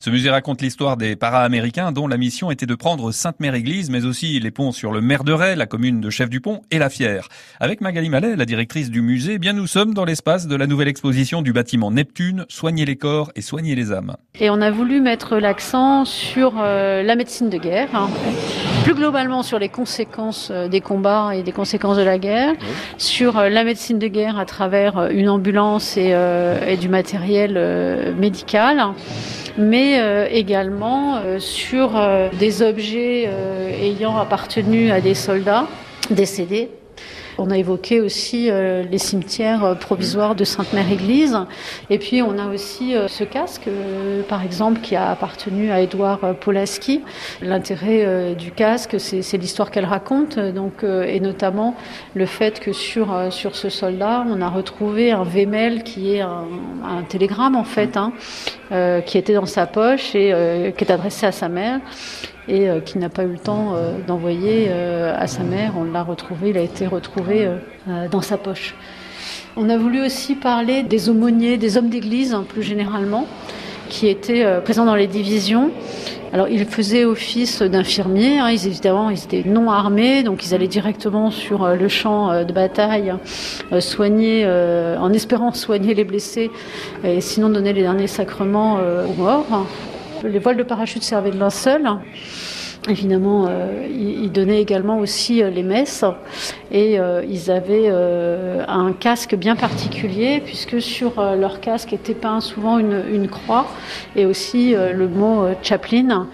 Ce musée raconte l'histoire des para-américains dont la mission était de prendre Sainte-Mère-Église, mais aussi les ponts sur le Mer de Ray, la commune de Chef-du-Pont et la Fière. Avec Magali Mallet, la directrice du musée, eh bien nous sommes dans l'espace de la nouvelle exposition du bâtiment Neptune, Soigner les corps et soigner les âmes. Et on a voulu mettre l'accent sur euh, la médecine de guerre, hein. plus globalement sur les conséquences euh, des combats et des conséquences de la guerre, sur euh, la médecine de guerre à travers une ambulance et, et du matériel médical mais euh, également euh, sur euh, des objets ayant appartenu à des soldats décédés on a évoqué aussi euh, les cimetières euh, provisoires de Sainte-Mère-Église. Et puis on a aussi euh, ce casque, par exemple, qui a appartenu à Édouard Polaski. L'intérêt du casque, c'est l'histoire qu'elle raconte, donc, et notamment le fait que sur, sur ce soldat, on a retrouvé un vémel qui est un, un télégramme en fait, hein, qui était dans sa poche et qui est adressé à sa mère et euh, qui n'a pas eu le temps euh, d'envoyer euh, à sa mère. On l'a retrouvé, il a été retrouvé dans sa poche. On a voulu aussi parler des aumôniers, des hommes d'église hein, plus généralement, qui étaient présents dans les divisions. Alors, ils faisaient office d'infirmiers. Hein, ils, évidemment, ils étaient non armés, donc ils allaient directement sur le champ de bataille, soigner, en espérant soigner les blessés, et sinon donner les derniers sacrements aux morts. Les voiles de parachute servaient de linceul. Évidemment, euh, ils donnaient également aussi euh, les messes et euh, ils avaient un casque bien particulier puisque sur leur casque était peint souvent une, croix et aussi le mot chaplain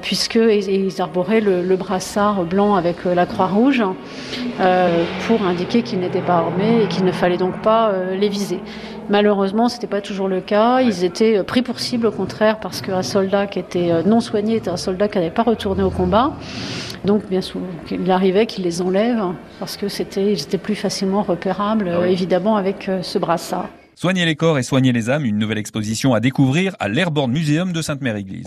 puisqu'ils ils arboraient le, brassard blanc avec la croix rouge pour indiquer qu'ils n'étaient pas armés et qu'il ne fallait donc pas les viser. Malheureusement, ce n'était pas toujours le cas. Ils étaient pris pour cible au contraire parce qu'un soldat qui était non soigné était un soldat qui n'avait pas retourné au combat. Donc, bien souvent, il arrivait qu'ils les enlèvent parce que c'était, ils étaient plus facilement repérables, ah évidemment, avec euh, ce brassard. Soigner les corps et soigner les âmes, une nouvelle exposition à découvrir à l'Airborne Museum de Sainte-Mère-Église.